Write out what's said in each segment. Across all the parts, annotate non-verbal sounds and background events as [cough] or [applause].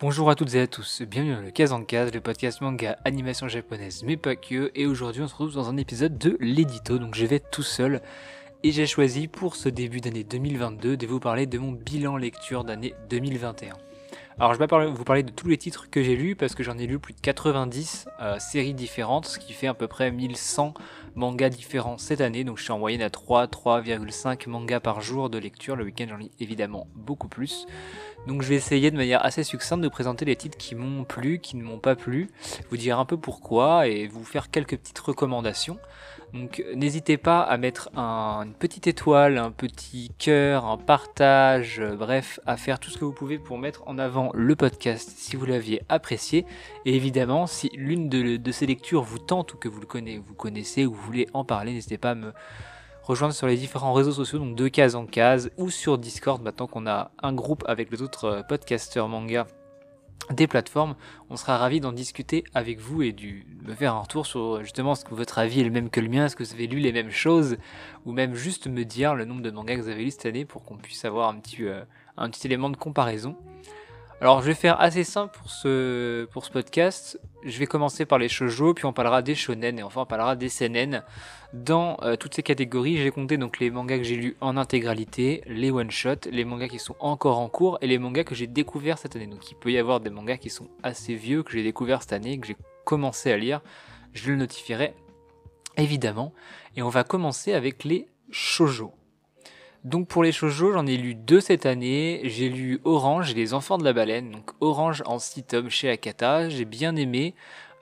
Bonjour à toutes et à tous, bienvenue dans le Kazankas, le podcast manga animation japonaise, mais pas que, et aujourd'hui on se retrouve dans un épisode de l'édito, donc je vais tout seul, et j'ai choisi pour ce début d'année 2022 de vous parler de mon bilan lecture d'année 2021. Alors je vais vous parler de tous les titres que j'ai lus, parce que j'en ai lu plus de 90 euh, séries différentes, ce qui fait à peu près 1100 mangas différents cette année, donc je suis en moyenne à 3, 3,5 mangas par jour de lecture, le week-end j'en lis évidemment beaucoup plus. Donc je vais essayer de manière assez succincte de présenter les titres qui m'ont plu, qui ne m'ont pas plu, vous dire un peu pourquoi et vous faire quelques petites recommandations. Donc n'hésitez pas à mettre une petite étoile, un petit cœur, un partage, euh, bref, à faire tout ce que vous pouvez pour mettre en avant le podcast si vous l'aviez apprécié. Et évidemment, si l'une de, ces lectures vous tente ou que vous le connaissez, vous connaissez ou vous voulez en parler, n'hésitez pas à me rejoindre sur les différents réseaux sociaux, donc de case en case, ou sur Discord, maintenant qu'on a un groupe avec les autres euh, podcasteurs manga des plateformes. On sera ravi d'en discuter avec vous et de me faire un retour sur justement ce que votre avis est le même que le mien, est-ce que vous avez lu les mêmes choses, ou même juste me dire le nombre de mangas que vous avez lu cette année pour qu'on puisse avoir un petit, euh, un petit élément de comparaison. Alors je vais faire assez simple pour ce, podcast. Je vais commencer par les shoujo, puis on parlera des shonen et enfin on parlera des seinen. Dans euh, toutes ces catégories, j'ai compté donc les mangas que j'ai lus en intégralité, les one-shots, les mangas qui sont encore en cours et les mangas que j'ai découverts cette année. Donc il peut y avoir des mangas qui sont assez vieux, que j'ai découverts cette année, que j'ai commencé à lire. Je le notifierai évidemment. Et on va commencer avec les shoujo. Donc pour les shoujo, j'en ai lu deux cette année. J'ai lu Orange et les enfants de la baleine. Donc Orange en 6 tomes chez Akata. J'ai bien aimé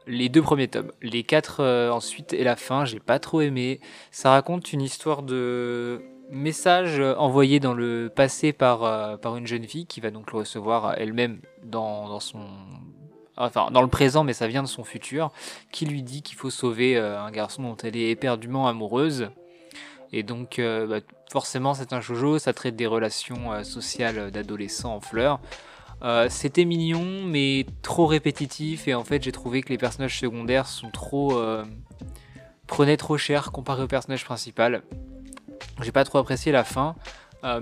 les deux premiers tomes. Les quatre euh, ensuite et la fin, j'ai pas trop aimé. Ça raconte une histoire de message envoyé dans le passé par, euh, par une jeune fille qui va donc le recevoir elle-même dans, dans son enfin dans le présent, mais ça vient de son futur, qui lui dit qu'il faut sauver euh, un garçon dont elle est éperdument amoureuse. Et donc, bah, forcément, c'est un shoujo, ça traite des relations euh, sociales d'adolescents en fleurs. Euh, c'était mignon, mais trop répétitif, et en fait, j'ai trouvé que les personnages secondaires sont trop. Euh, prenaient trop cher comparé au personnage principal. J'ai pas trop apprécié la fin.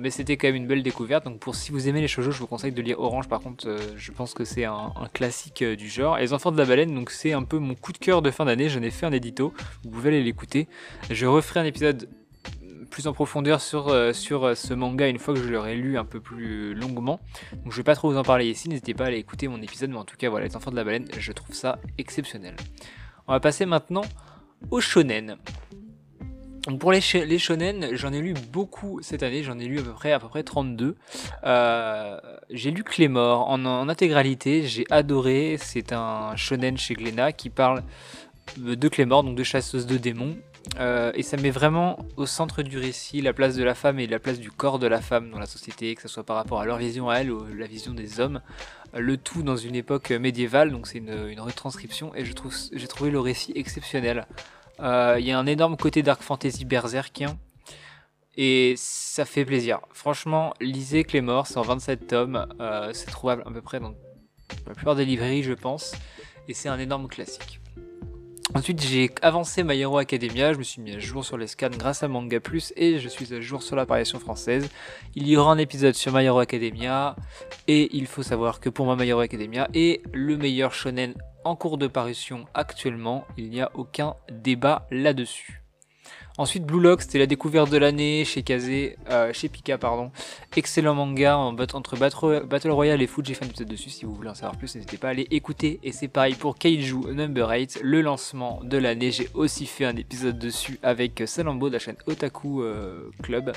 mais c'était quand même une belle découverte. Donc pour si vous aimez les shoujo, je vous conseille de lire Orange. Par contre, je pense que c'est un, classique du genre. Et les Enfants de la baleine, donc c'est un peu mon coup de cœur de fin d'année. J'en ai fait un édito. Vous pouvez aller l'écouter. Je referai un épisode plus en profondeur sur, euh, euh, ce manga une fois que je l'aurai lu un peu plus longuement. Donc je vais pas trop vous en parler ici, n'hésitez pas à aller écouter mon épisode, mais en tout cas voilà, les enfants de la baleine, je trouve ça exceptionnel. On va passer maintenant au shonen. Pour les, shonen, j'en ai lu beaucoup cette année, j'en ai lu à peu près, à peu près 32. Euh, j'ai lu Clémor en, intégralité, j'ai adoré, c'est un shonen chez Glénat qui parle de Clémor, donc de chasseuse de démons, euh, et ça met vraiment au centre du récit la place de la femme et la place du corps de la femme dans la société, que ce soit par rapport à leur vision à elle ou la vision des hommes. Le tout dans une époque médiévale, donc c'est une, retranscription, et trouve, j'ai trouvé le récit exceptionnel. Euh, il y a un énorme côté dark fantasy berserkien, et ça fait plaisir. Franchement, lisez Clémor, c'est en 27 tomes, euh, c'est trouvable à peu près dans la plupart des librairies, je pense, et c'est un énorme classique. Ensuite, j'ai avancé My Hero Academia, je me suis mis à jour sur les scans grâce à Manga Plus et je suis à jour sur l'apparition française. Il y aura un épisode sur My Hero Academia et il faut savoir que pour moi My Hero Academia est le meilleur shonen en cours de parution actuellement, il n'y a aucun débat là-dessus. Ensuite, Blue Lock, c'était la découverte de l'année chez Kazé, euh, chez Pika, pardon. Excellent manga entre Battle Royale et Food. J'ai fait un épisode dessus. Si vous voulez en savoir plus, n'hésitez pas à aller écouter. Et c'est pareil pour Kaiju Number 8, le lancement de l'année. J'ai aussi fait un épisode dessus avec Salambo de la chaîne Otaku euh, Club.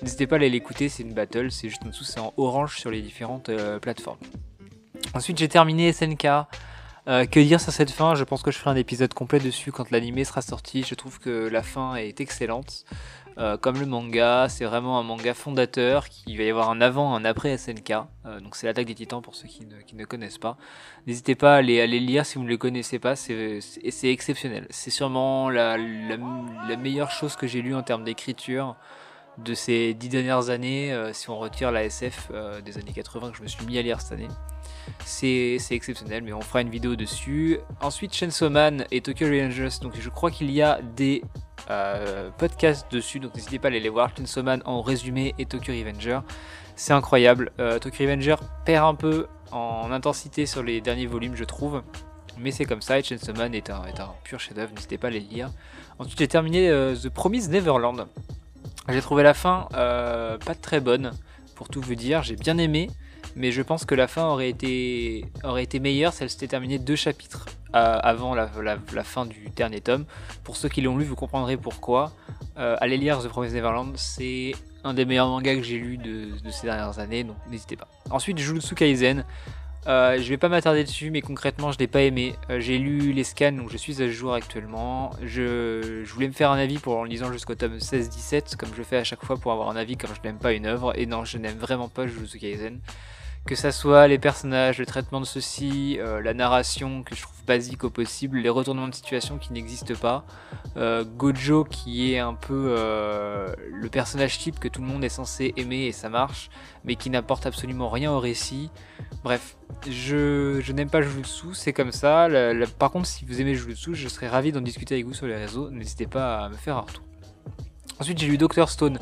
N'hésitez pas à aller l'écouter. C'est une battle. C'est juste en dessous, c'est en orange sur les différentes euh, plateformes. Ensuite, j'ai terminé SNK. Euh, que dire sur cette fin? Je pense que je ferai un épisode complet dessus quand l'anime sera sorti. Je trouve que la fin est excellente. Euh, comme le manga, c'est vraiment un manga fondateur qui va y avoir un avant, un après SNK. Euh, donc c'est l'attaque des titans pour ceux qui ne, connaissent pas. N'hésitez pas à les, lire si vous ne les connaissez pas, c'est exceptionnel. C'est sûrement la, meilleure chose que j'ai lue en termes d'écriture de ces dix dernières années, si on retire la SF des années 80 que je me suis mis à lire cette année. C'est exceptionnel, mais on fera une vidéo dessus. Ensuite, Chainsaw Man et Tokyo Revengers. Donc, je crois qu'il y a des euh, podcasts dessus, donc n'hésitez pas à aller les voir. Chainsaw Man en résumé et Tokyo Revenger. C'est incroyable. Tokyo Revenger perd un peu en intensité sur les derniers volumes, je trouve. Mais c'est comme ça, et Chainsaw Man est un, pur chef-d'œuvre, n'hésitez pas à les lire. Ensuite, j'ai terminé The Promised Neverland. J'ai trouvé la fin pas très bonne, pour tout vous dire. J'ai bien aimé, mais je pense que la fin aurait été, meilleure si elle s'était terminée deux chapitres euh, avant la, fin du dernier tome. Pour ceux qui l'ont lu, vous comprendrez pourquoi. Euh, allez lire The Promised Neverland, c'est un des meilleurs mangas que j'ai lu de, ces dernières années, donc n'hésitez pas. Ensuite, Jujutsu Kaisen. Euh, je vais pas m'attarder dessus, mais concrètement, je l'ai pas aimé. Euh, j'ai lu les scans, donc je suis à jour actuellement. Je, je voulais me faire un avis pour en lisant jusqu'au tome 16-17, comme je fais à chaque fois pour avoir un avis quand je n'aime pas une œuvre. Et non, je n'aime vraiment pas Jujutsu Kaisen. Que ça soit les personnages, le traitement de ceux-ci, euh, la narration que je trouve basique au possible, les retournements de situation qui n'existent pas, euh, Gojo qui est un peu euh, le personnage type que tout le monde est censé aimer et ça marche, mais qui n'apporte absolument rien au récit. Bref, je, n'aime pas Jujutsu, c'est comme ça. par contre, si vous aimez Jujutsu, je serais ravi d'en discuter avec vous sur les réseaux. N'hésitez pas à me faire un retour. Ensuite, j'ai lu Doctor Stone.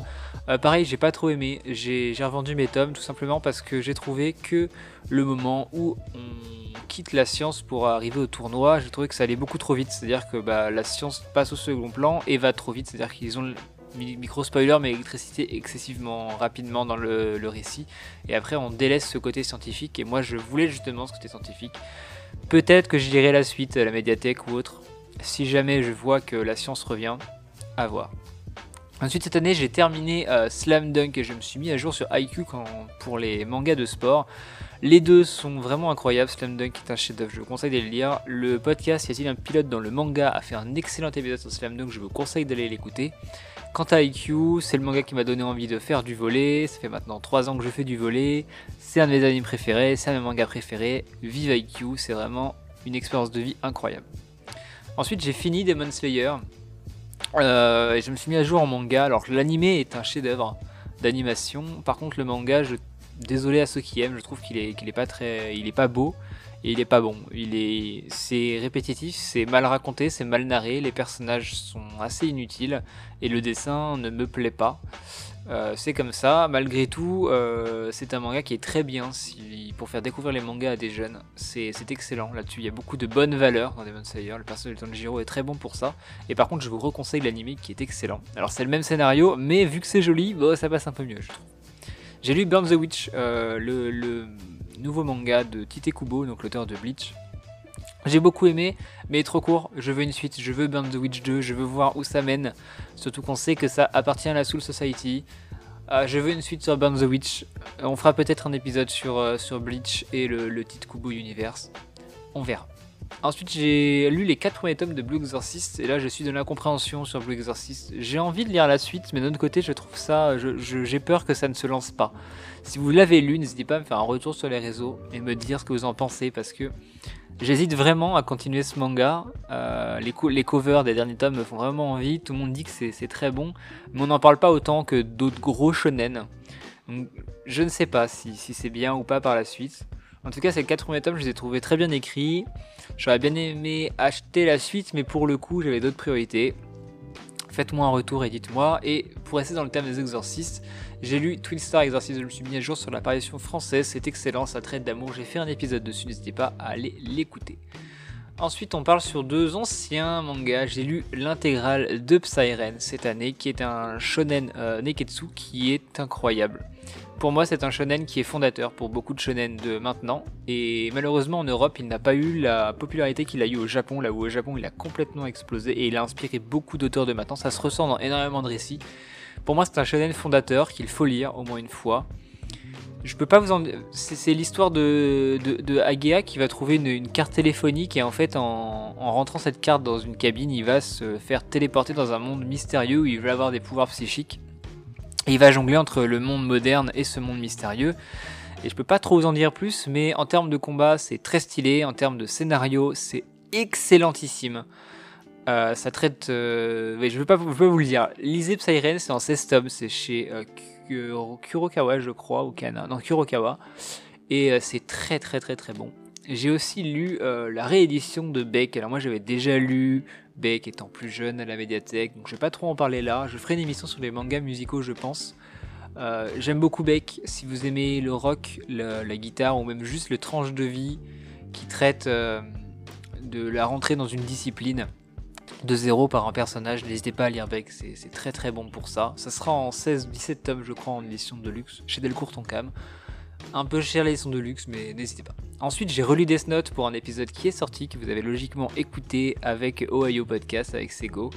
Euh, pareil, j'ai pas trop aimé. J'ai revendu mes tomes tout simplement parce que j'ai trouvé que le moment où on quitte la science pour arriver au tournoi, j'ai trouvé que ça allait beaucoup trop vite. C'est-à-dire que bah, la science passe au second plan et va trop vite. C'est-à-dire qu'ils ont micro spoiler mais l'électricité excessivement rapidement dans le, le, récit et après on délaisse ce côté scientifique et moi je voulais justement ce côté scientifique peut-être que je lirai la suite à la médiathèque ou autre si jamais je vois que la science revient à voir Ensuite cette année j'ai terminé euh, Slam Dunk et je me suis mis à jour sur IQ pour les mangas de sport. Les deux sont vraiment incroyables, Slam Dunk est un chef-d'œuvre, je vous conseille de le lire. Le podcast Y a-t-il un pilote dans le manga a fait un excellent épisode sur Slam Dunk, je vous conseille d'aller l'écouter. Quant à IQ, c'est le manga qui m'a donné envie de faire du volet, ça fait maintenant 3 ans que je fais du volet, c'est un de mes animes préférés, c'est un de mes mangas préférés, vive IQ, c'est vraiment une expérience de vie incroyable. Ensuite j'ai fini Demon Slayer, euh, je me suis mis à jour en manga. Alors l'animé est un chef-d'œuvre d'animation. Par contre le manga, je désolé à ceux qui aiment, je trouve qu'il est, qu'il est pas très, il est pas beau et il est pas bon. Il est, c'est répétitif, c'est mal raconté, c'est mal narré, les personnages sont assez inutiles et le dessin ne me plaît pas. Euh, c'est comme ça. Malgré tout, euh, c'est un manga qui est très bien pour faire découvrir les mangas à des jeunes. C'est excellent là-dessus. Il y a beaucoup de bonnes valeurs dans Demon Slayer. Le personnage de Tanjiro est très bon pour ça. Et par contre, je vous reconseille l'anime qui est excellent. Alors, c'est le même scénario, mais vu que c'est joli, ça passe un peu mieux, je trouve. J'ai lu Burn the Witch, euh, le, nouveau manga de Tite Kubo, donc l'auteur de Bleach. J'ai beaucoup aimé, mais trop court. Je veux une suite, je veux Burn the Witch 2, je veux voir où ça mène. Surtout qu'on sait que ça appartient à la Soul Society. Euh, je veux une suite sur Burn the Witch. On fera peut-être un épisode sur, euh, sur Bleach et le, le titre Kubo Universe. On verra. Ensuite, j'ai lu les 4 premiers tomes de Blue Exorcist et là je suis dans l'incompréhension sur Blue Exorcist. J'ai envie de lire la suite, mais d'un autre côté, je trouve ça. J'ai peur que ça ne se lance pas. Si vous l'avez lu, n'hésitez pas à me faire un retour sur les réseaux et me dire ce que vous en pensez parce que J'hésite vraiment à continuer ce manga. Euh, les, les, covers des derniers tomes me font vraiment envie. Tout le monde dit que c'est très bon, mais on n'en parle pas autant que d'autres gros shonen. je ne sais pas si, c'est bien ou pas par la suite. En tout cas, ces quatre premiers tomes, je les ai trouvés très bien écrits. J'aurais bien aimé acheter la suite, mais pour le coup, j'avais d'autres priorités. Faites-moi un retour et dites-moi. Et pour rester dans le thème des exorcistes, j'ai lu Twin Star Exorcist, je me suis mis à jour sur l'apparition française, c'est excellent, ça traite d'amour, j'ai fait un épisode dessus, n'hésitez pas à aller l'écouter. Ensuite, on parle sur deux anciens mangas. J'ai lu l'intégrale de Psyren cette année, qui est un shonen euh, neketsu qui est incroyable. Pour moi, c'est un shonen qui est fondateur pour beaucoup de shonen de maintenant. Et malheureusement, en Europe, il n'a pas eu la popularité qu'il a eu au Japon, là où au Japon, il a complètement explosé et il a inspiré beaucoup d'auteurs de maintenant. Ça se ressent dans énormément de récits. Pour moi, c'est un shonen fondateur qu'il faut lire au moins une fois. Je peux pas vous en. C'est l'histoire de, de, Agea qui va trouver une, carte téléphonique et en fait, en, rentrant cette carte dans une cabine, il va se faire téléporter dans un monde mystérieux où il va avoir des pouvoirs psychiques. Et il va jongler entre le monde moderne et ce monde mystérieux. Et je peux pas trop vous en dire plus, mais en termes de combat, c'est très stylé. En termes de scénario, c'est excellentissime. Euh, ça traite. Euh, je ne veux, pas vous le dire. Lisez Psyren, c'est en 16 tomes, c'est chez euh, Kurokawa, je crois, ou Kana. Non, Kurokawa. Et c'est très, très, très, très bon. J'ai aussi lu la réédition de Beck. Alors, moi, j'avais déjà lu Beck étant plus jeune à la médiathèque, donc je vais pas trop en parler là. Je ferai une émission sur les mangas musicaux, je pense. J'aime beaucoup Beck. Si vous aimez le rock, la guitare ou même juste le tranche de vie qui traite de la rentrée dans une discipline de zéro par un personnage, n'hésitez pas à lire Beck, c'est très très bon pour ça. Ça sera en 16-17 tomes, je crois, en édition de luxe, chez Delcourt Tonkam. Un peu cher l'édition de luxe, mais n'hésitez pas. Ensuite, j'ai relu Death Note pour un épisode qui est sorti, que vous avez logiquement écouté avec Ohio Podcast, avec Sego.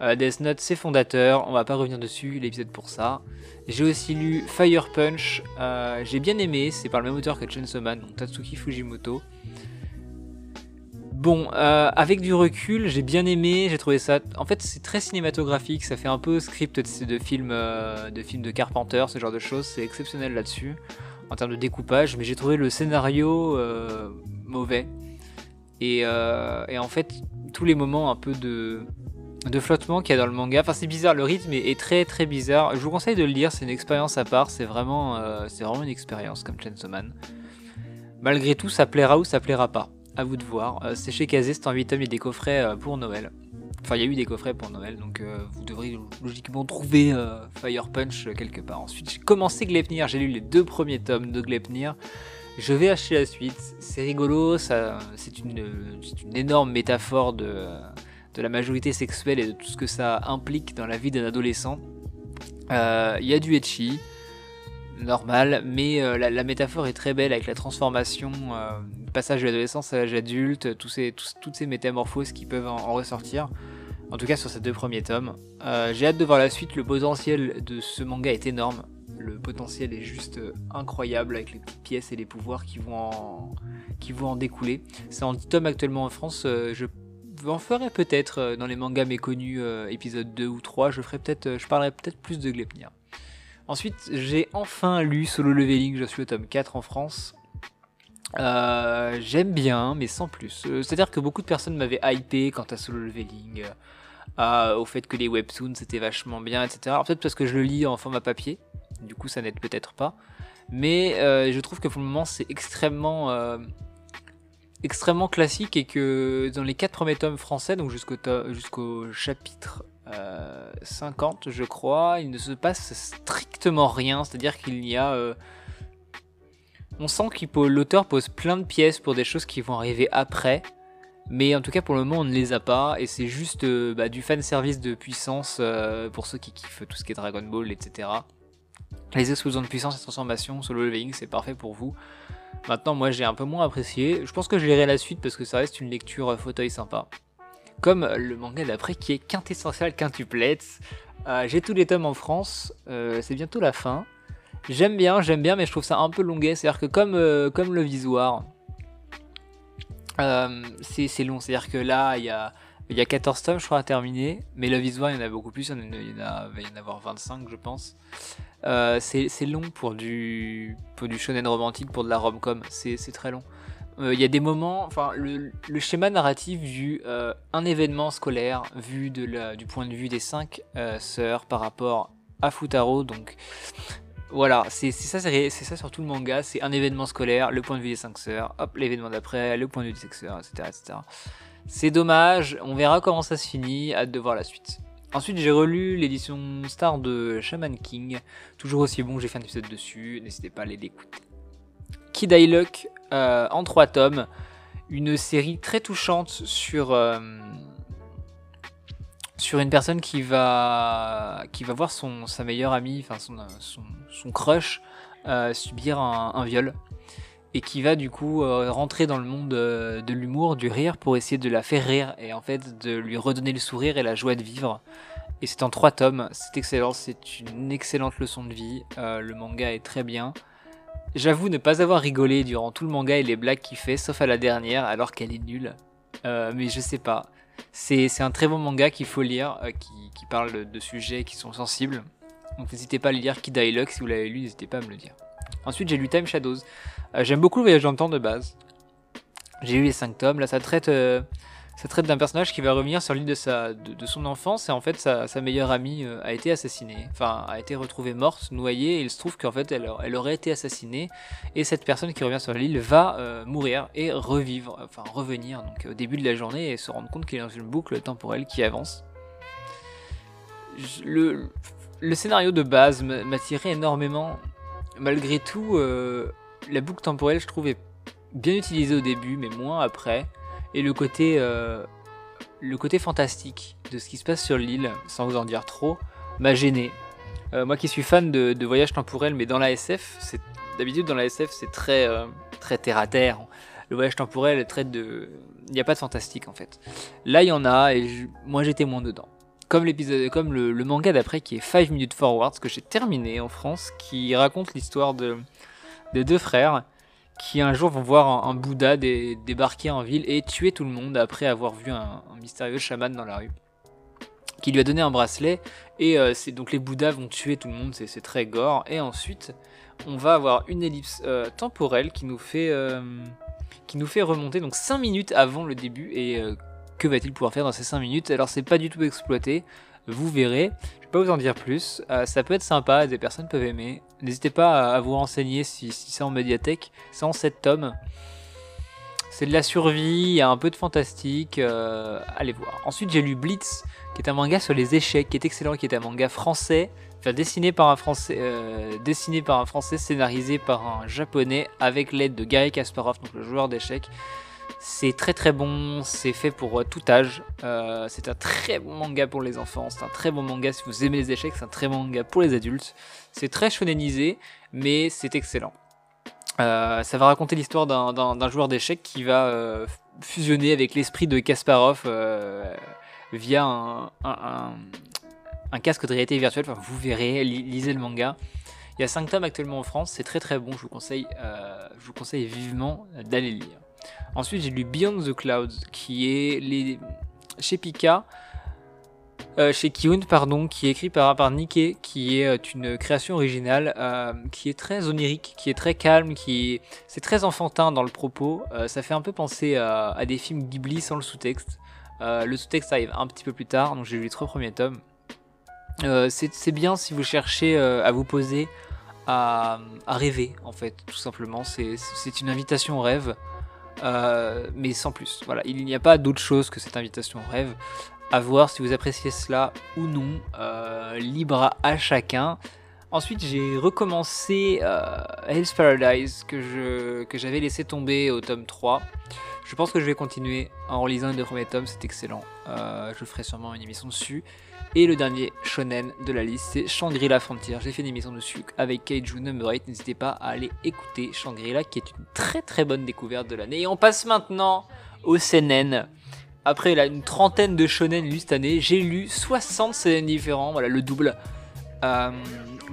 Euh, Death Note, c'est fondateur, on va pas revenir dessus, l'épisode pour ça. J'ai aussi lu Fire Punch, euh, j'ai bien aimé, c'est par le même auteur que Chainsaw Man, donc Tatsuki Fujimoto. Bon, euh, avec du recul, j'ai bien aimé, j'ai trouvé ça. En fait, c'est très cinématographique, ça fait un peu script de, films, de films de Carpenter, ce genre de choses, c'est exceptionnel là-dessus en termes de découpage, mais j'ai trouvé le scénario mauvais. Et, en fait, tous les moments un peu de, de flottement qu'il y a dans le manga. Enfin, c'est bizarre, le rythme est, très très bizarre. Je vous conseille de le lire, c'est une expérience à part. C'est vraiment, euh, c'est vraiment une expérience comme Chainsaw Man. Malgré tout, ça plaira ou ça plaira pas. À vous de voir. Euh, c'est chez Kazé, c'est en 8 tomes, il y a des coffrets euh, pour Noël. Enfin, il y a eu des coffrets pour Noël, donc vous devriez logiquement trouver Fire Punch quelque part. Ensuite, j'ai commencé Glepnir, j'ai lu les deux premiers tomes de Glepnir. Je vais acheter la suite. C'est rigolo, ça, c'est une, énorme métaphore de de la majorité sexuelle et de tout ce que ça implique dans la vie d'un adolescent. Euh, il y a du etchi, normal, mais euh, la, métaphore est très belle avec la transformation, euh, passage de l'adolescence à l'âge adulte, toutes ces métamorphoses qui peuvent en, ressortir. En tout cas sur ces deux premiers tomes. J'ai hâte de voir la suite, le potentiel de ce manga est énorme. Le potentiel est juste incroyable avec les pièces et les pouvoirs qui vont en, en découler. C'est en 10 tomes actuellement en France, je en ferai peut-être euh, dans les mangas méconnus, euh, épisode 2 ou 3, je ferai peut-être, euh, je parlerai peut-être plus de Glepnir. Ensuite, j'ai enfin lu Solo Leveling, je suis au tome 4 en France. J'aime bien, mais sans plus. C'est-à-dire que beaucoup de personnes m'avaient hypé quant à Solo Leveling, au fait que les webtoons c'était vachement bien, etc. Peut-être parce que je le lis en format papier, du coup ça n'aide peut-être pas. Mais je trouve que pour le moment c'est extrêmement extrêmement classique et que dans les quatre premiers tomes français, donc jusqu'au jusqu'au chapitre 50, euh, je crois, il ne se passe strictement rien. C'est-à-dire qu'il y a. Euh, on sent que l'auteur pose plein de pièces pour des choses qui vont arriver après. Mais en tout cas, pour le moment, on ne les a pas. Et c'est juste euh, bah, du fan service de puissance pour ceux qui kiffent tout ce qui est Dragon Ball, etc. Les explosions de puissance et transformations, solo leveling, c'est parfait pour vous. Maintenant, moi j'ai un peu moins apprécié. Je pense que je lirai la suite parce que ça reste une lecture euh, fauteuil sympa. Comme le manga d'après qui est quintessentiel quintuplets. Euh, j'ai tous les tomes en France, euh, c'est bientôt la fin. J'aime bien, j'aime bien, mais je trouve ça un peu longuet. C'est-à-dire que comme, comme le visoire, c'est long. C'est-à-dire que là, il y a, y a 14 tomes, je crois, à terminer. Mais le visoire, il y en a beaucoup plus. Il y en a, y en avoir 25, je pense. Euh, c'est long pour du, pour du shonen romantique, pour de la rom-com, c'est très long. Euh, il y a des moments, enfin, le, schéma narratif vu euh, un événement scolaire, vu du point de vue des cinq sœurs par rapport à Futaro, donc voilà, c'est ça, c'est ça sur tout le manga, c'est un événement scolaire, le point de vue des cinq sœurs, hop, l'événement d'après, le point de vue des cinq sœurs, etc. etc. C'est dommage, on verra comment ça se finit, hâte de voir la suite. Ensuite, j'ai relu l'édition Star de Shaman King. Toujours aussi bon, j'ai fait un épisode dessus. N'hésitez pas à aller l'écouter. Kid Luck euh, en trois tomes. Une série très touchante sur, euh, une personne qui va, voir son, sa meilleure amie, enfin son, crush, euh, subir un, viol et qui va du coup rentrer dans le monde de l'humour, du rire, pour essayer de la faire rire et en fait de lui redonner le sourire et la joie de vivre. Et c'est en trois tomes, c'est excellent, c'est une excellente leçon de vie, le manga est très bien. J'avoue ne pas avoir rigolé durant tout le manga et les blagues qu'il fait, sauf à la dernière, alors qu'elle est nulle. Euh, mais je sais pas. C'est un très bon manga qu'il faut lire, euh, qui, parle de, sujets qui sont sensibles. Donc n'hésitez pas à lire Kid Luck, si vous l'avez lu, n'hésitez pas à me le dire. Ensuite j'ai lu Time Shadows. J'aime beaucoup le voyage dans le temps de base. J'ai lu les 5 tomes, là ça traite ça traite d'un personnage qui va revenir sur l'île de, sa, de, son enfance et en fait sa, meilleure amie euh, a été assassinée, enfin a été retrouvée morte, noyée et il se trouve qu'en fait elle, elle, aurait été assassinée et cette personne qui revient sur l'île va euh, mourir et revivre, enfin revenir donc au début de la journée et se rendre compte qu'il est dans une boucle temporelle qui avance. le, le scénario de base m'attirait énormément. Malgré tout, euh, la boucle temporelle, je trouvais bien utilisée au début, mais moins après. Et le côté, euh, le côté fantastique de ce qui se passe sur l'île, sans vous en dire trop, m'a gêné. Euh, moi qui suis fan de, de voyages temporels, mais dans la SF, d'habitude dans la SF c'est très très terre à terre. Le voyage temporel traite de, il n'y a pas de fantastique en fait. Là il y en a et moi j'étais moins dedans comme comme le, manga d'après qui est 5 Minutes Forward, que j'ai terminé en France, qui raconte l'histoire de, deux frères qui un jour vont voir un, Bouddha débarquer en ville et tuer tout le monde après avoir vu un, mystérieux chaman dans la rue qui lui a donné un bracelet et euh, c'est donc les Bouddhas vont tuer tout le monde, c'est très gore et ensuite on va avoir une ellipse euh, temporelle qui nous fait euh, qui nous fait remonter donc 5 minutes avant le début et que va-t-il pouvoir faire dans ces 5 minutes? Alors c'est pas du tout exploité, vous verrez. Je vais pas vous en dire plus. Ça peut être sympa, des personnes peuvent aimer. N'hésitez pas à, vous renseigner si, c'est en médiathèque. C'est en 7 tomes. C'est de la survie, il y a un peu de fantastique. Euh, allez voir. Ensuite j'ai lu Blitz, qui est un manga sur les échecs, qui est excellent, qui est un manga français. Enfin, dessiné par un français, euh, dessiné par un français, scénarisé par un japonais, avec l'aide de Gary Kasparov, le joueur d'échecs. C'est très très bon, c'est fait pour euh, tout âge. C'est un très bon manga pour les enfants, c'est un très bon manga si vous aimez les échecs, c'est un très bon manga pour les adultes. C'est très shonenisé, mais c'est excellent. Euh, ça va raconter l'histoire d'un joueur d'échecs qui va fusionner avec l'esprit de Kasparov via un, casque de réalité virtuelle. Enfin, vous verrez, lisez le manga. Il y a 5 tomes actuellement en France, c'est très très bon, je vous conseille, je vous conseille vivement d'aller lire. Ensuite, j'ai lu Beyond the Clouds, qui est chez Pika, euh, chez Kiun, pardon, qui est écrit par, par Nikkei, qui est euh, une création originale, euh, qui est très onirique, qui est très calme, qui c'est très enfantin dans le propos. ça fait un peu penser à, des films Ghibli sans le sous-texte. le sous-texte arrive un petit peu plus tard, donc j'ai lu les trois premiers tomes. c'est bien si vous cherchez à vous poser, à, rêver, en fait, tout simplement. C'est une invitation au rêve. Mais sans plus. Voilà, il n'y a pas d'autre chose que cette invitation au rêve. À voir si vous appréciez cela ou non, euh, libre à chacun. Ensuite, j'ai recommencé euh, Hell's Paradise que, j'avais laissé tomber au tome 3. Je pense que je vais continuer en lisant les deux premiers tomes, c'est excellent. je ferai sûrement une émission dessus. Et le dernier shonen de la liste, c'est Shangri-La Frontier. J'ai fait une émission dessus avec Kaiju Number 8. N'hésitez pas à aller écouter Shangri-La, qui est une très très bonne découverte de l'année. Et on passe maintenant au seinen. Après là, une trentaine de shonen lus cette année, j'ai lu 60 seinen différents, voilà le double. Euh,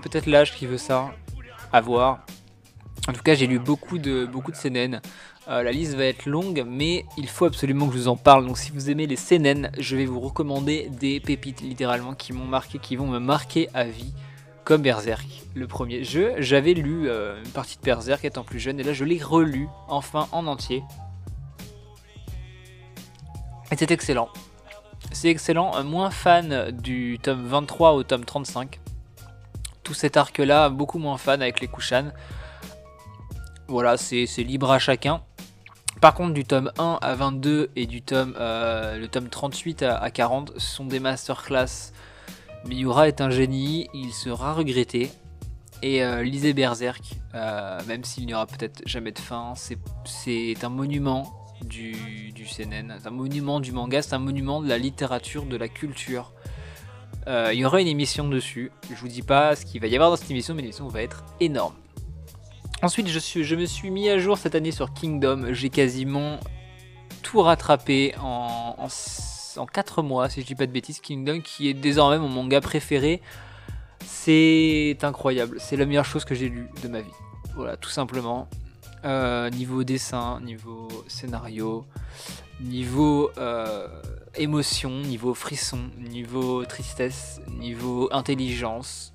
peut-être l'âge qui veut ça, à voir. En tout cas, j'ai lu beaucoup de, beaucoup de seinen. Euh, la liste va être longue, mais il faut absolument que je vous en parle. Donc si vous aimez les CNN, je vais vous recommander des pépites littéralement qui m'ont marqué, qui vont me marquer à vie, comme Berserk, le premier jeu. J'avais lu euh, une partie de Berserk étant plus jeune, et là je l'ai relu enfin en entier. C'est excellent. C'est excellent, euh, moins fan du tome 23 au tome 35. Tout cet arc-là, beaucoup moins fan avec les Kushan. Voilà, c'est libre à chacun. Par contre, du tome 1 à 22 et du tome, euh, le tome 38 à, 40 sont des masterclass. Miura est un génie, il sera regretté. Et euh, lisez Berserk, même s'il n'y aura peut-être jamais de fin, c'est un monument du, du CNN, c'est un monument du manga, c'est un monument de la littérature, de la culture. Il y aura une émission dessus, je vous dis pas ce qu'il va y avoir dans cette émission, mais l'émission va être énorme. Ensuite, je me suis mis à jour cette année sur Kingdom. J'ai quasiment tout rattrapé en, en, 4 mois, si je dis pas de bêtises. Kingdom, qui est désormais mon manga préféré. C'est incroyable. C'est la meilleure chose que j'ai lue de ma vie. Voilà, tout simplement. Euh, niveau dessin, niveau scénario, niveau euh, émotion, niveau frisson, niveau tristesse, niveau intelligence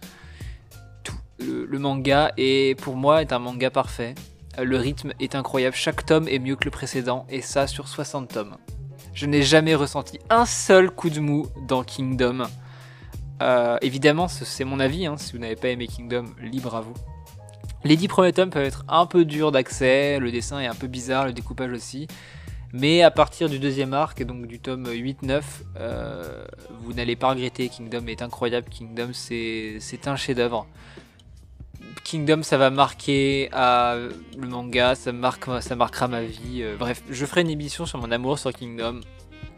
le, manga est pour moi est un manga parfait. Euh, le rythme est incroyable, chaque tome est mieux que le précédent et ça sur 60 tomes. Je n'ai jamais ressenti un seul coup de mou dans Kingdom. Évidemment, c'est mon avis, hein. si vous n'avez pas aimé Kingdom, libre à vous. Les 10 premiers tomes peuvent être un peu durs d'accès, le dessin est un peu bizarre, le découpage aussi. Mais à partir du deuxième arc, donc du tome 8-9, euh, vous n'allez pas regretter. Kingdom est incroyable. Kingdom, c'est un chef-d'œuvre. Kingdom, ça va marquer euh, le manga, ça, marque, ça marquera ma vie. Euh, bref, je ferai une émission sur mon amour sur Kingdom.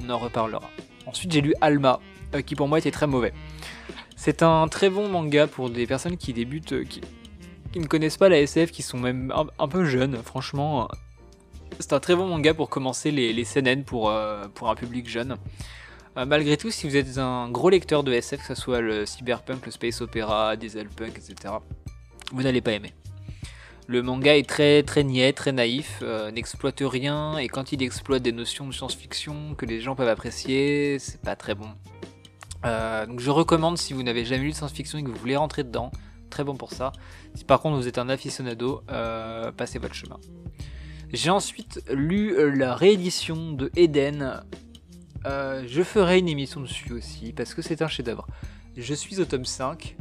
On en reparlera. Ensuite, j'ai lu Alma, qui pour moi était très mauvais. C'est un très bon manga pour des personnes qui débutent, ne connaissent pas la SF, qui sont même un peu jeunes. Franchement, c'est un très bon manga pour commencer les, les CNN pour, euh, pour un public jeune. Euh, malgré tout, si vous êtes un gros lecteur de SF, que ce soit le cyberpunk, le space opera, dieselpunk, etc., vous n'allez pas aimer. Le manga est très très niais, très naïf, euh, n'exploite rien, et quand il exploite des notions de science-fiction que les gens peuvent apprécier, c'est pas très bon. donc je recommande si vous n'avez jamais lu de science-fiction et que vous voulez rentrer dedans, très bon pour ça. Si par contre vous êtes un aficionado, passez votre chemin. J'ai ensuite lu euh, la réédition de Eden. Euh, je ferai une émission dessus aussi parce que c'est un chef-d'œuvre. Je suis au tome 5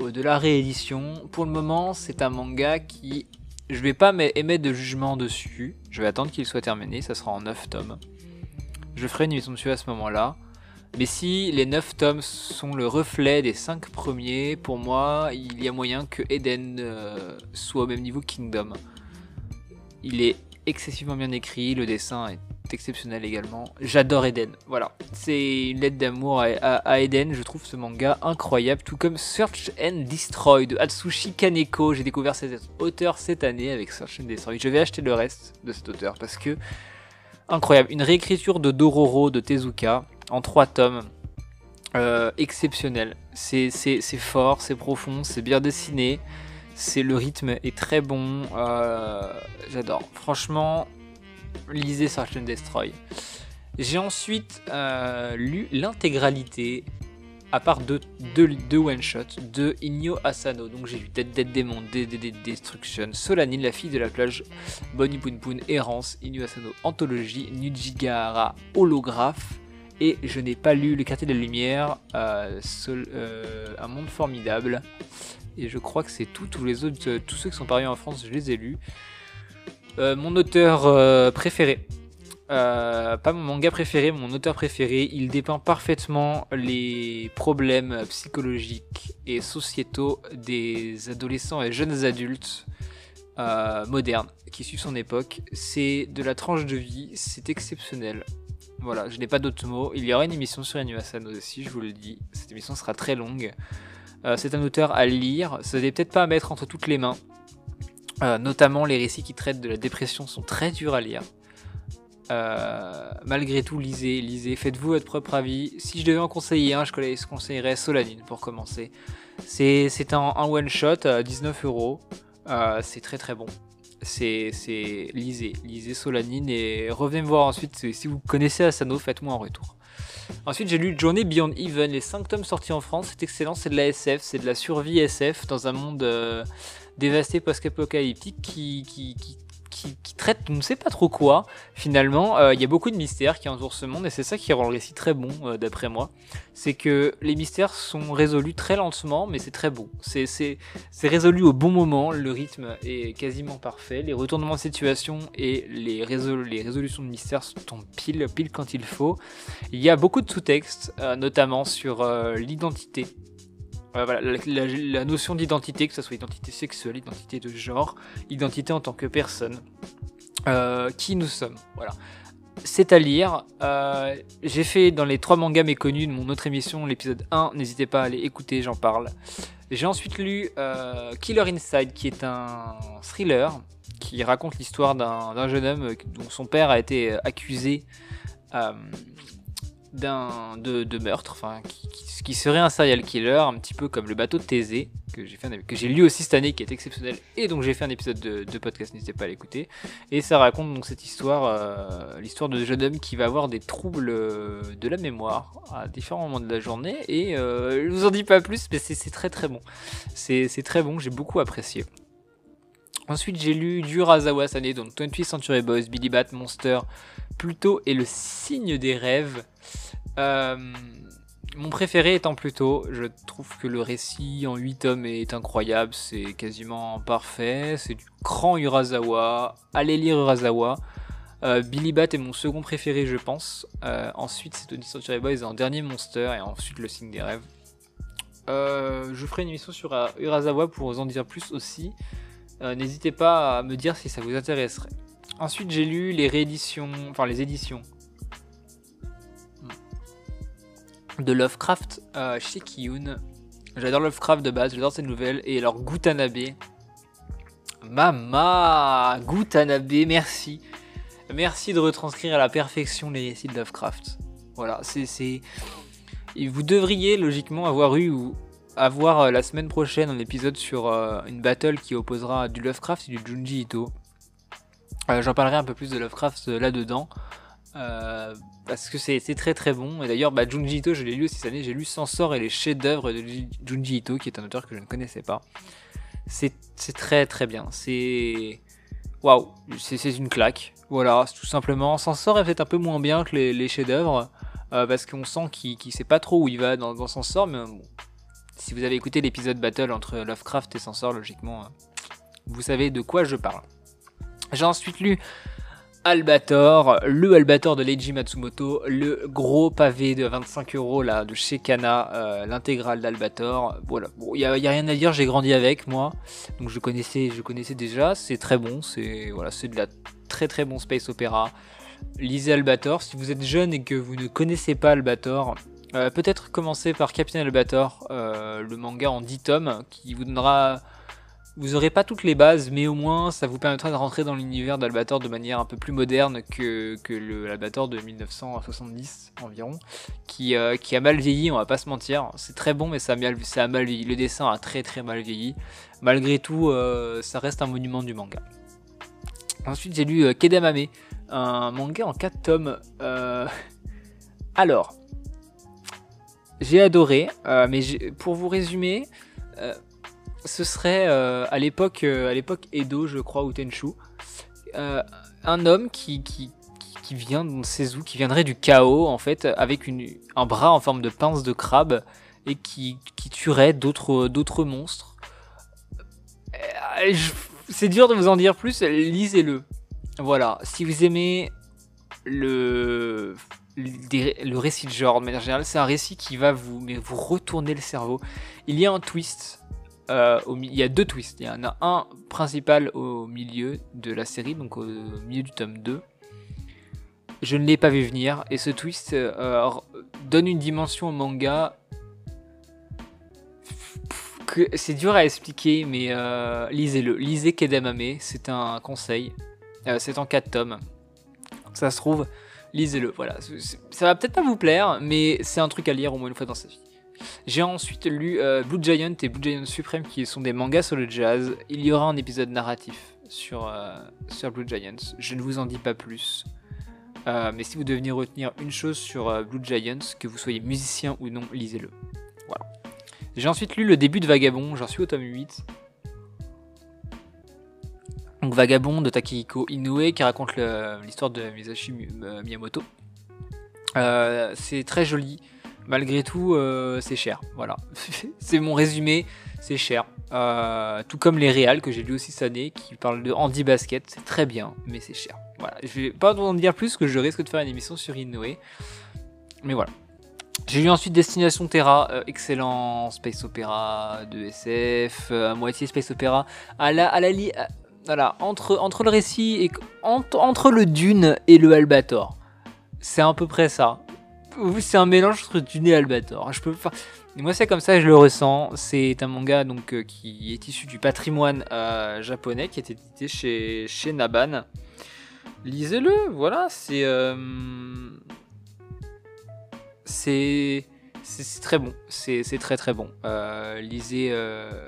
de la réédition. Pour le moment, c'est un manga qui. Je vais pas émettre de jugement dessus. Je vais attendre qu'il soit terminé. Ça sera en 9 tomes. Je ferai une émission dessus à ce moment-là. Mais si les 9 tomes sont le reflet des 5 premiers, pour moi, il y a moyen que Eden euh, soit au même niveau que Kingdom. Il est excessivement bien écrit, le dessin est exceptionnel également. J'adore Eden, voilà. C'est une lettre d'amour à, Eden, je trouve ce manga incroyable, tout comme Search and Destroy de Atsushi Kaneko. J'ai découvert cet auteur cette année avec Search and Destroy. Je vais acheter le reste de cet auteur parce que incroyable. Une réécriture de Dororo de Tezuka en trois tomes. Euh, exceptionnel. C'est fort, c'est profond, c'est bien dessiné. C'est le rythme est très bon. Euh, j'adore. Franchement, lisez Search and Destroy. J'ai ensuite euh, lu l'intégralité, à part deux, one-shots, de Inyo Asano. Donc j'ai lu Dead Dead Demon, Dead Destruction, Solanine, la fille de la plage, Bonnie Poon Poon, Errance, Inyo Asano, Anthologie, Nujigahara, Holographe. Et je n'ai pas lu Le Quartier de la Lumière, euh, Un Monde Formidable et je crois que c'est tout. Tous les autres, euh, tous ceux qui sont parus en France, je les ai lus. Euh, mon auteur euh, préféré, pas mon manga préféré, mon auteur préféré, il dépeint parfaitement les problèmes psychologiques et sociétaux des adolescents et jeunes adultes modernes qui suivent son époque. C'est de la tranche de vie, c'est exceptionnel. Voilà, je n'ai pas d'autres mots. Il y aura une émission sur Animation aussi, je vous le dis. Cette émission sera très longue. Euh, c'est un auteur à lire, ça n'est peut-être pas à mettre entre toutes les mains. Euh, notamment les récits qui traitent de la dépression sont très durs à lire. Euh, malgré tout, lisez, lisez, faites-vous votre propre avis. Si je devais en conseiller un, je conseillerais Solanine pour commencer. C'est un, one-shot à 19 euros. C'est très très bon. C'est lisez, lisez Solanine et revenez me voir ensuite. Si vous connaissez Asano, faites-moi un retour. Ensuite, j'ai lu Journey Beyond Even, les 5 tomes sortis en France. C'est excellent, c'est de la SF, c'est de la survie SF dans un monde euh, dévasté post-apocalyptique qui, traite on ne sait pas trop quoi finalement. Euh, il y a beaucoup de mystères qui entourent ce monde et c'est ça qui rend le récit très bon euh, d'après moi. C'est que les mystères sont résolus très lentement mais c'est très bon. C'est résolu au bon moment, le rythme est quasiment parfait, les retournements de situation et les, les résolutions de mystères tombent pile, pile quand il faut. Il y a beaucoup de sous-textes, euh, notamment sur l'identité voilà, la, notion d'identité, que ce soit identité sexuelle, identité de genre, identité en tant que personne, euh, qui nous sommes. Voilà. C'est à lire. Euh, j'ai fait dans les trois mangas méconnus de mon autre émission, l'épisode 1, n'hésitez pas à aller écouter, j'en parle. J'ai ensuite lu euh, Killer Inside, qui est un thriller qui raconte l'histoire d'un jeune homme dont son père a été accusé d'un de, meurtre, enfin qui, serait un serial killer, un petit peu comme le bateau de Thésée que j'ai fait que j'ai lu aussi cette année, qui est exceptionnel, et donc j'ai fait un épisode de, podcast, n'hésitez pas à l'écouter. Et ça raconte donc cette histoire, euh, l'histoire de jeune homme qui va avoir des troubles euh, de la mémoire à différents moments de la journée, et euh, je vous en dis pas plus, mais c'est très très bon. C'est très bon, j'ai beaucoup apprécié. Ensuite, j'ai lu du Razawa année, donc 28 Century Boys, Billy Bat, Monster, Pluto et le signe des rêves. Euh, mon préféré étant Pluto, je trouve que le récit en 8 tomes est incroyable, c'est quasiment parfait, c'est du grand Urasawa, allez lire Urasawa. Billy Bat est mon second préféré, je pense. ensuite, c'est Tony Century Boys en dernier Monster, et ensuite Le Signe des Rêves. je ferai une émission sur Urasawa pour vous en dire plus aussi. N'hésitez pas à me dire si ça vous intéresserait. Ensuite, j'ai lu les rééditions, enfin les éditions de Lovecraft chez Kiyun. J'adore Lovecraft de base, j'adore cette nouvelle. Et alors, Gutanabe. Mama Gutanabe, merci. Merci de retranscrire à la perfection les récits de Lovecraft. Voilà, c'est. Vous devriez logiquement avoir eu ou avoir euh, la semaine prochaine un épisode sur euh, une battle qui opposera du Lovecraft et du Junji Ito. Euh, j'en parlerai un peu plus de Lovecraft là-dedans. parce que c'est très très bon. Et d'ailleurs, bah, Junji Ito, je l'ai lu aussi cette année. J'ai lu Sensor et les chefs-d'œuvre de Junji Ito, qui est un auteur que je ne connaissais pas. C'est très très bien. C'est. Waouh, c'est une claque. Voilà, tout simplement. Sensor est peut-être un peu moins bien que les, chefs-d'œuvre. parce qu'on sent qu'il ne sait pas trop où il va dans, dans Sensor. Mais si vous avez écouté l'épisode Battle entre Lovecraft et Sensor, logiquement, vous savez de quoi je parle. J'ai ensuite lu Albator, le Albator de Leiji Matsumoto, le gros pavé de 25 euros là de chez Kana, euh, l'intégrale d'Albator. Voilà, il n'y a, rien à dire, j'ai grandi avec moi, donc je connaissais, je connaissais déjà. C'est très bon, c'est voilà, c'est de la très très bon space opéra. Lisez Albator. Si vous êtes jeune et que vous ne connaissez pas Albator, euh, peut-être commencer par Captain Albator, euh, le manga en 10 tomes, qui vous donnera... Vous aurez pas toutes les bases, mais au moins ça vous permettra de rentrer dans l'univers d'Albator de manière un peu plus moderne que, que le Albator de 1970 environ, qui, euh, qui a mal vieilli, on va pas se mentir. C'est très bon, mais ça a, mal, ça a mal vieilli. Le dessin a très très mal vieilli. Malgré tout, ça reste un monument du manga. Ensuite, j'ai lu Kedamame, un manga en 4 tomes. Alors, j'ai adoré, euh, mais pour vous résumer, euh, ce serait euh, à l'époque à l'époque Edo, je crois, ou Tenchu, un homme qui, qui, qui vient qui viendrait du chaos en fait, avec une, un bras en forme de pince de crabe et qui, qui tuerait d'autres d'autres monstres. C'est dur de vous en dire plus, lisez-le. Voilà, si vous aimez le le récit de genre, de manière générale, c'est un récit qui va vous, mais vous retourner le cerveau. Il y a un twist. Euh, il y a deux twists. Il y en a un principal au milieu de la série, donc au milieu du tome 2. Je ne l'ai pas vu venir. Et ce twist euh, donne une dimension au manga c'est dur à expliquer, mais euh, lisez-le. Lisez Kedamame, c'est un conseil. c'est en 4 tomes. Ça se trouve, lisez-le. Voilà, ça va peut-être pas vous plaire, mais c'est un truc à lire au moins une fois dans sa vie. J'ai ensuite lu euh, Blue Giant et Blue Giant Supreme qui sont des mangas sur le jazz. Il y aura un épisode narratif sur, euh, sur Blue Giants. Je ne vous en dis pas plus. Euh, mais si vous devez retenir une chose sur Blue Giants, que vous soyez musicien ou non, lisez-le. Voilà. J'ai ensuite lu le début de Vagabond, j'en suis au tome 8. Donc Vagabond de Takehiko Inoue qui raconte l'histoire de Misashi Miyamoto. C'est très joli. Malgré tout, euh, c'est cher. Voilà. [laughs] c'est mon résumé. C'est cher. tout comme les réals que j'ai lu aussi cette année qui parlent de Andy Basket. C'est très bien, mais c'est cher. Voilà. Je vais pas en dire plus que je risque de faire une émission sur Inoue. Mais voilà. J'ai lu ensuite Destination Terra, excellent space opéra de SF, à moitié space opéra, à la, voilà, entre, entre le récit et entre, le Dune et le Albator. C'est à peu près ça. C'est un mélange entre Dune et Albator. Moi, c'est comme ça je le ressens. C'est un manga donc euh, qui est issu du patrimoine euh, japonais, qui est édité chez, chez Naban. Lisez-le, voilà, c'est. Euh, c'est très bon, c'est très très bon. Lisez,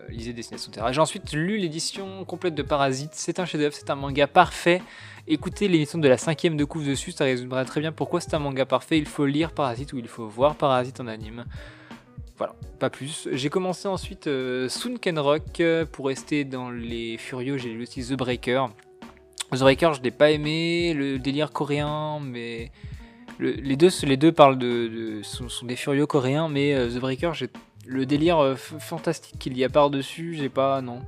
lisez Destination Terra. J'ai ensuite lu l'édition complète de Parasite. C'est un chef-d'œuvre, c'est un manga parfait. Écoutez l'émission de la cinquième de couve dessus, ça résumera très bien pourquoi c'est un manga parfait. Il faut lire Parasite ou il faut voir Parasite en anime. Voilà, pas plus. J'ai commencé ensuite euh, Sunken Rock pour rester dans les furieux. J'ai lu aussi The Breaker. The Breaker, je l'ai pas aimé. Le délire coréen, mais les, deux, les deux parlent de, sont, des furieux coréens, mais euh, The Breaker, le délire euh, fantastique qu'il y a par-dessus, j'ai pas. Non.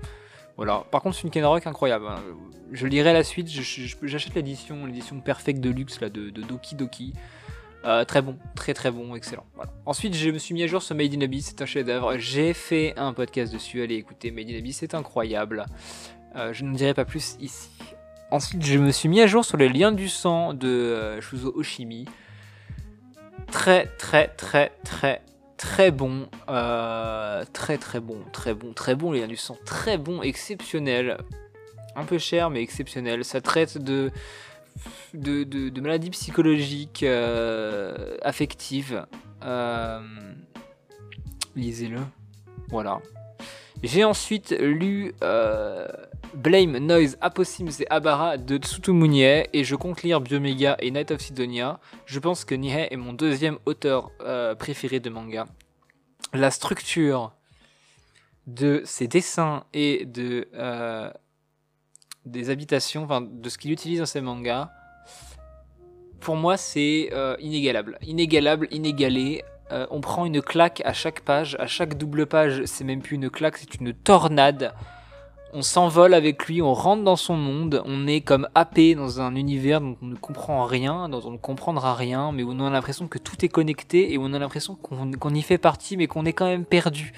Voilà. Par contre, Sunken Rock, incroyable. hein. Je lirai la suite. J'achète l'édition, l'édition perfecte de luxe là, de, Doki Doki. Euh, très bon, très très bon, excellent. Ensuite, je me suis mis à jour sur Made in Abyss, c'est un chef-d'œuvre. J'ai fait un podcast dessus, allez écouter Made in Abyss, c'est incroyable. Euh, je ne dirai pas plus ici. Ensuite, je me suis mis à jour sur les liens du sang de euh, Shuzo Oshimi. Très très très très très bon, euh, très très bon, très bon, très bon, les liens du sang, très bon, exceptionnel. Un peu cher, mais exceptionnel. Ça traite de de, maladies psychologiques, euh, affectives. Euh, Lisez-le. Voilà. J'ai ensuite lu Blame, Noise, Apossims et Abara de Tsutomunie et je compte lire Biomega et Night of Sidonia. Je pense que Nihei est mon deuxième auteur euh, préféré de manga. La structure de ses dessins et de euh, des habitations, enfin de ce qu'il utilise dans ses mangas, pour moi c'est euh, inégalable. Inégalable, inégalé. On prend une claque à chaque page, à chaque double page, c'est même plus une claque, c'est une tornade. On s'envole avec lui, on rentre dans son monde, on est comme happé dans un univers dont on ne comprend rien, dont on ne comprendra rien, mais où on a l'impression que tout est connecté et où on a l'impression qu'on y fait partie, mais qu'on est quand même perdu.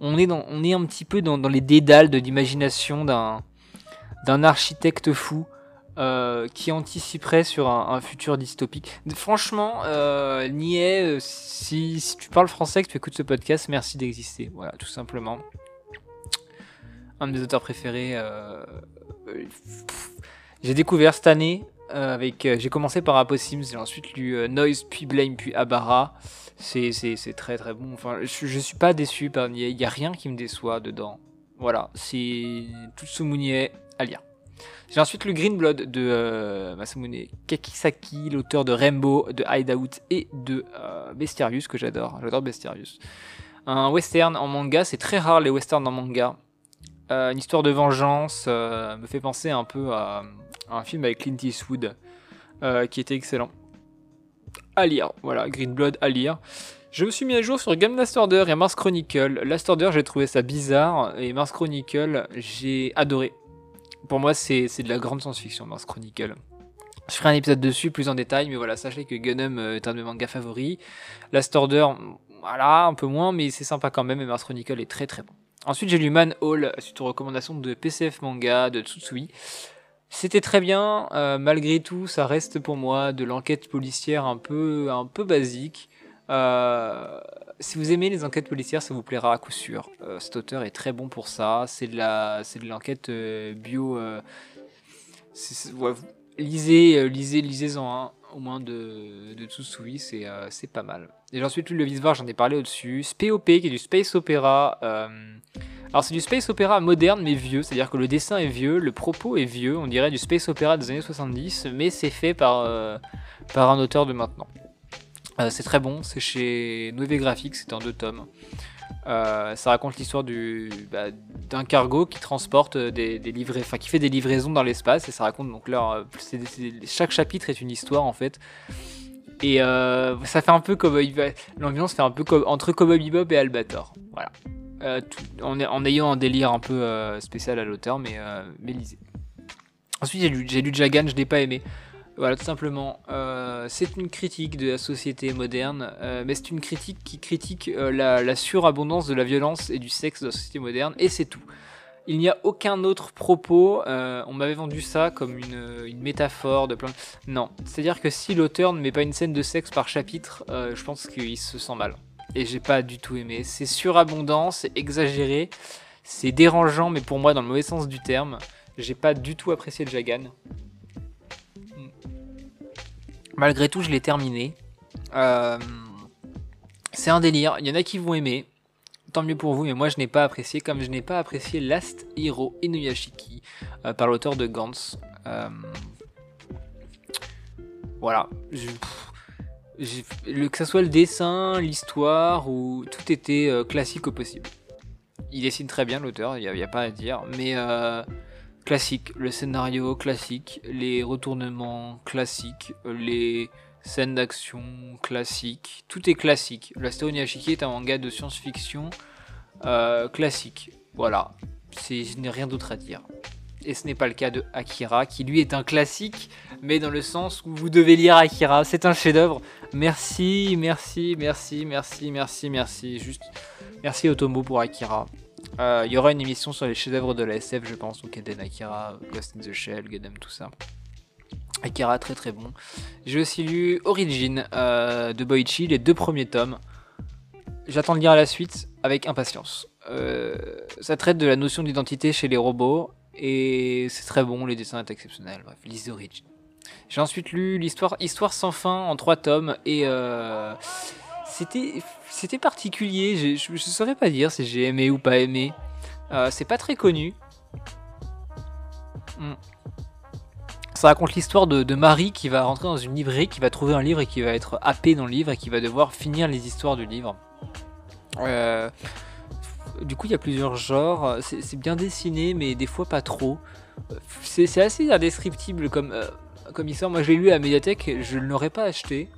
On est, on est un petit peu dans, les dédales de l'imagination d'un architecte fou euh, qui anticiperait sur un, un futur dystopique. Franchement, euh, Niais, euh, si, si tu parles français, que tu écoutes ce podcast, merci d'exister. Voilà, tout simplement. Un de mes auteurs préférés. euh, euh, j'ai découvert cette année. euh, avec, j'ai commencé par Apossims, j'ai ensuite lu Noise, puis Blame, puis Abara. C'est, très très bon. Enfin, je, je suis pas déçu. Il n'y a rien qui me déçoit dedans. Voilà, c'est Tutsumunye à lire. J'ai ensuite lu Green Blood de Masamune Kakisaki, l'auteur de Rainbow, de Hideout et de euh, Bestiarius, que j'adore. J'adore Bestiarius. Un western en manga, c'est très rare les westerns en manga. Euh, une histoire de vengeance euh, me fait penser un peu à, un film avec Clint Eastwood euh, qui était excellent. À lire, voilà, Green Blood à lire. Je me suis mis à jour sur Game Last Order et Mars Chronicle. Last Order, j'ai trouvé ça bizarre et Mars Chronicle, j'ai adoré. Pour moi, c'est de la grande science-fiction, Mars Chronicle. Je ferai un épisode dessus plus en détail, mais voilà, sachez que euh, est un de mes mangas favoris. Last Order, voilà, un peu moins, mais c'est sympa quand même, et Mars Chronicle est très très bon. Ensuite, j'ai lu Man Hall, suite aux recommandations de PCF Manga, de Tsutsui. C'était très bien, euh, malgré tout, ça reste pour moi de l'enquête policière un peu, un peu basique. Euh, si vous aimez les enquêtes policières, ça vous plaira à coup sûr. Euh, cet auteur est très bon pour ça. C'est de l'enquête euh, bio. euh, lisez, euh, lisez, lisez-en un au moins de, de Tsutsui, c'est euh, pas mal. Et ensuite le Visvar, j'en ai parlé au-dessus. SPOP, qui est du space opéra. euh, alors c'est du space opéra moderne mais vieux, c'est-à-dire que le dessin est vieux, le propos est vieux, on dirait du space opéra des années 70, mais c'est fait par, euh, par un auteur de maintenant. Euh, c'est très bon, c'est chez Nueve Graphics, c'est en deux tomes. Euh, ça raconte l'histoire du bah, d'un cargo qui transporte des, des livrets, enfin qui fait des livraisons dans l'espace et ça raconte donc leur euh, chaque chapitre est une histoire en fait. Et euh, ça fait un peu comme l'ambiance fait un peu comme entre Cowboy Bebop et Albator. Voilà. Euh, tout- en, en ayant un délire un peu euh, spécial à l'auteur, mais, euh, mais lisez. Ensuite, j'ai lu, lu Jagan, je l'ai pas aimé. Voilà, tout simplement. Euh, c'est une critique de la société moderne, euh, mais c'est une critique qui critique euh, la, surabondance de la violence et du sexe de la société moderne, et c'est tout. Il n'y a aucun autre propos. on m'avait vendu ça comme une, métaphore de plein. Non, c'est-à-dire que si l'auteur ne met pas une scène de sexe par chapitre, je pense qu'il se sent mal. Et j'ai pas du tout aimé. C'est surabondant, c'est exagéré, c'est dérangeant, mais pour moi dans le mauvais sens du terme. J'ai pas du tout apprécié le Jagan. Malgré tout, je l'ai terminé. Euh, c'est un délire. Il y en a qui vont aimer. Tant mieux pour vous, mais moi je n'ai pas apprécié, comme je n'ai pas apprécié Last Hero Inuyashiki euh, par l'auteur de Gantz. Euh, voilà. Que ce soit le dessin, l'histoire, ou tout était classique au possible. Il dessine très bien l'auteur, il n'y a, pas à dire, mais classique. Le scénario classique, les retournements classiques, les scènes d'action classiques, tout est classique. L'Astro Inuyashiki est un manga de science-fiction euh, classique. Voilà. je n'ai rien d'autre à dire. Et ce n'est pas le cas de Akira, qui lui est un classique, mais dans le sens où vous devez lire Akira. C'est un chef-d'œuvre. Merci, merci, merci, merci, merci, merci. Juste, merci Otomo pour Akira. Euh, il y aura une émission sur les chefs-d'œuvre de la SF, je pense, donc Eden Akira, Ghost in the Shell, Gundam, tout ça. Akira, très très bon. J'ai aussi lu Origin euh, de Boichi, les deux premiers tomes. J'attends de lire la suite avec impatience. Euh, ça traite de la notion d'identité chez les robots et c'est très bon, les dessins sont exceptionnels. Bref, lisez Origin. J'ai ensuite lu l'histoire Histoire sans fin en trois tomes et c'était c'était particulier. Je ne saurais pas dire si j'ai aimé ou pas aimé. c'est pas très connu. Hmm. Ça raconte l'histoire de, Marie qui va rentrer dans une librairie, qui va trouver un livre et qui va être happée dans le livre et qui va devoir finir les histoires du livre. Euh, du coup, il y a plusieurs genres. C'est bien dessiné, mais des fois pas trop. C'est assez indescriptible comme, euh, comme histoire. Moi, je l'ai lu à la médiathèque, je ne l'aurais pas acheté.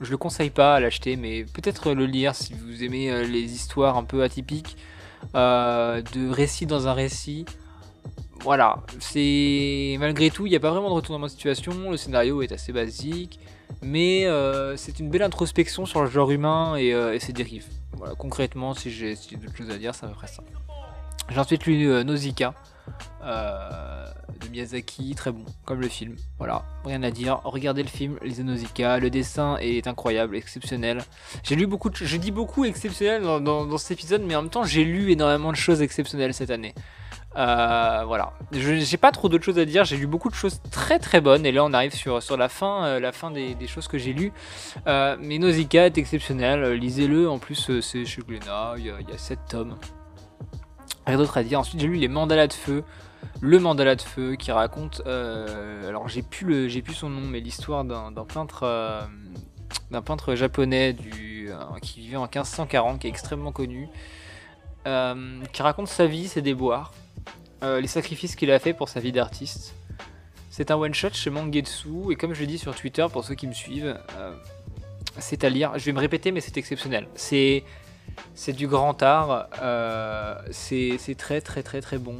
Je le conseille pas à l'acheter, mais peut-être le lire si vous aimez euh, les histoires un peu atypiques, de récit dans un récit voilà, c'est malgré tout, il n'y a pas vraiment de retournement de situation, le scénario est assez basique, mais euh, c'est une belle introspection sur le genre humain et, euh, ses dérives. Voilà, concrètement, si j'ai d'autres choses à dire, ça me ferait ça. J'ai ensuite lu euh, de Miyazaki, très bon, comme le film. Voilà, rien à dire. Regardez le film, les Nausicaa, le dessin est incroyable, exceptionnel. J'ai lu beaucoup, de, je dis beaucoup exceptionnel dans, cet épisode, mais en même temps, j'ai lu énormément de choses exceptionnelles cette année. Euh, voilà. J'ai pas trop d'autres choses à dire. J'ai lu beaucoup de choses très très bonnes. Et là, on arrive sur, sur la fin, euh, la fin des, choses que j'ai lues. Euh, mais Nausicaa est exceptionnel. Lisez-le. En plus, c'est chez Glénat. Il y, y a 7 tomes. Rien d'autre à dire. Ensuite, j'ai lu Les Mandalas de Feu. Le Mandala de Feu qui raconte. alors, j'ai plus, j'ai plus son nom, mais l'histoire d'un peintre. d'un peintre japonais du, qui vivait en 1540, qui est extrêmement connu, qui raconte sa vie, ses déboires, euh, les sacrifices qu'il a fait pour sa vie d'artiste. C'est un one-shot chez Mangetsu, et comme je l'ai dit sur Twitter, pour ceux qui me suivent, euh, c'est à lire. Je vais me répéter, mais c'est exceptionnel. C'est, c'est du grand art, euh, c'est, très très très très bon.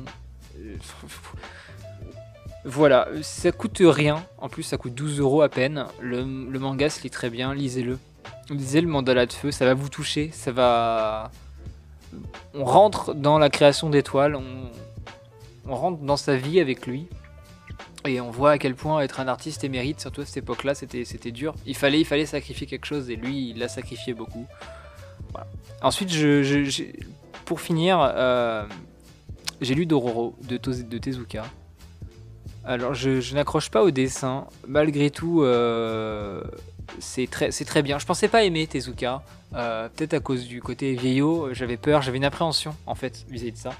Voilà, ça coûte rien, en plus ça coûte 12 euros à peine. Le, manga se lit très bien, lisez-le. Lisez le mandala de feu, ça va vous toucher, ça va. On rentre dans la création d'étoiles, on, rentre dans sa vie avec lui. Et on voit à quel point être un artiste émérite, surtout à cette époque-là, c'était, c'était dur. Il fallait, il fallait sacrifier quelque chose et lui, il l'a sacrifié beaucoup. Ensuite, je, pour finir, euh, j'ai lu Dororo de, Tezuka. Alors, je, n'accroche pas au dessin. Malgré tout, euh, c'est, très, très bien. Je pensais pas aimer Tezuka. Euh, peut-être à cause du côté vieillot. J'avais peur, j'avais une appréhension en fait vis-à-vis de ça.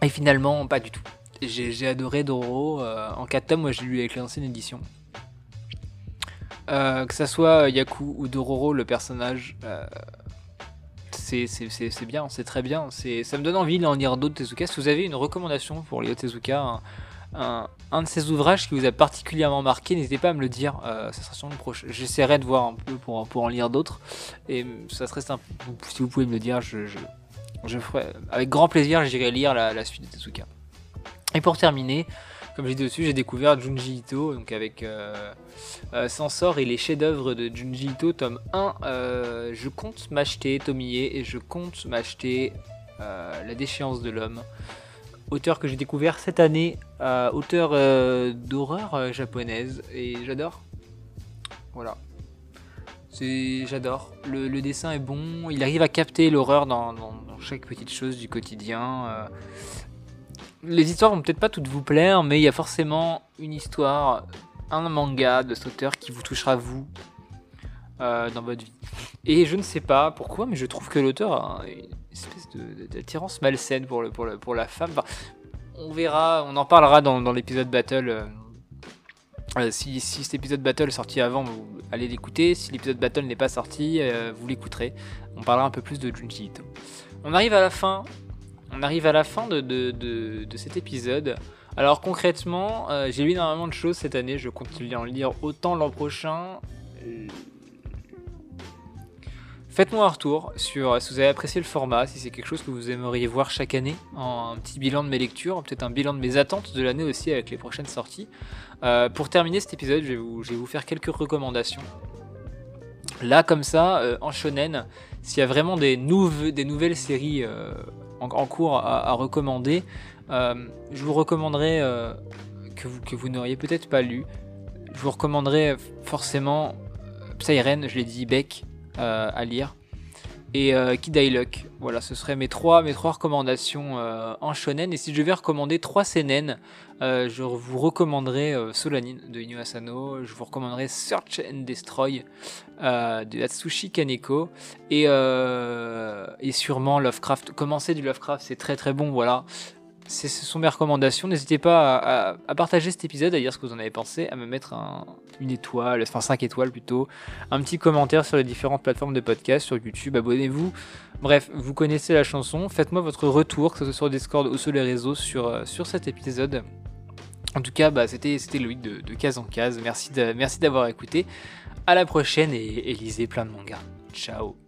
Et finalement, pas du tout. J'ai adoré Doro. Euh, en 4 tomes, moi j'ai lu avec l'ancienne édition. Euh, que ça soit Yaku ou Dororo, le personnage, euh, c'est bien, c'est très bien. Ça me donne envie d'en lire d'autres Tezuka. Si vous avez une recommandation pour Leo Tezuka, un, un, de ses ouvrages qui vous a particulièrement marqué, n'hésitez pas à me le dire. ça sera sûrement proche. J'essaierai de voir un peu pour, en lire d'autres. Et ça serait simple. Si vous pouvez me le dire, je, ferai, avec grand plaisir, j'irai lire la, suite de Tezuka. Et pour terminer, comme j'ai dit dessus, j'ai découvert Junji Ito, donc avec euh, euh Sensor et les chefs-d'œuvre de Junji Ito, tome 1. Euh, je compte m'acheter Tomie et je compte m'acheter La déchéance de l'homme. Auteur que j'ai découvert cette année, auteur d'horreur japonaise, et j'adore. Voilà, j'adore. Le, dessin est bon. Il arrive à capter l'horreur dans, chaque petite chose du quotidien. Les histoires vont peut-être pas toutes vous plaire, mais il y a forcément une histoire, un manga de cet auteur qui vous touchera vous euh, dans votre vie. Et je ne sais pas pourquoi, mais je trouve que l'auteur a une espèce d'attirance malsaine pour, la femme. on verra, on en parlera dans, l'épisode Battle. Euh, euh, si, cet épisode battle est sorti avant, vous allez l'écouter. Si l'épisode battle n'est pas sorti, vous l'écouterez. On parlera un peu plus de Junji Ito. On arrive à la fin. On arrive à la fin de, de, cet épisode. Alors concrètement, euh, j'ai lu énormément de choses cette année. Je compte en lire autant l'an prochain. Faites-moi un retour sur si vous avez apprécié le format, si c'est quelque chose que vous aimeriez voir chaque année, un petit bilan de mes lectures, peut-être un bilan de mes attentes de l'année aussi avec les prochaines sorties. Euh, pour terminer cet épisode, je vais, vous, faire quelques recommandations. Là, comme ça, euh, en shonen, s'il y a vraiment des, des nouvelles séries euh, en, cours à, recommander, je vous recommanderais que vous, que vous n'auriez peut-être pas lu. Je vous recommanderais forcément Psyren, je l'ai dit, Beck, euh, à lire. Et euh, Luck. Voilà, ce seraient mes trois, recommandations euh, en shonen. Et si je devais recommander trois seinen, je vous recommanderais Solanin de Inu Asano, je vous recommanderais Search and Destroy de Atsushi Kaneko et, et sûrement Lovecraft. Commencer du Lovecraft, c'est très très bon, voilà ce sont mes recommandations. N'hésitez pas à, partager cet épisode, à dire ce que vous en avez pensé, à me mettre une étoile, enfin 5 étoiles plutôt, un petit commentaire sur les différentes plateformes de podcast, sur YouTube, abonnez-vous. Bref, vous connaissez la chanson, faites-moi votre retour, que ce soit sur Discord ou sur les réseaux, sur, euh, sur cet épisode. En tout cas, bah, c'était Loïc de, case en case. Merci d'avoir écouté. À la prochaine et, et lisez plein de mangas. Ciao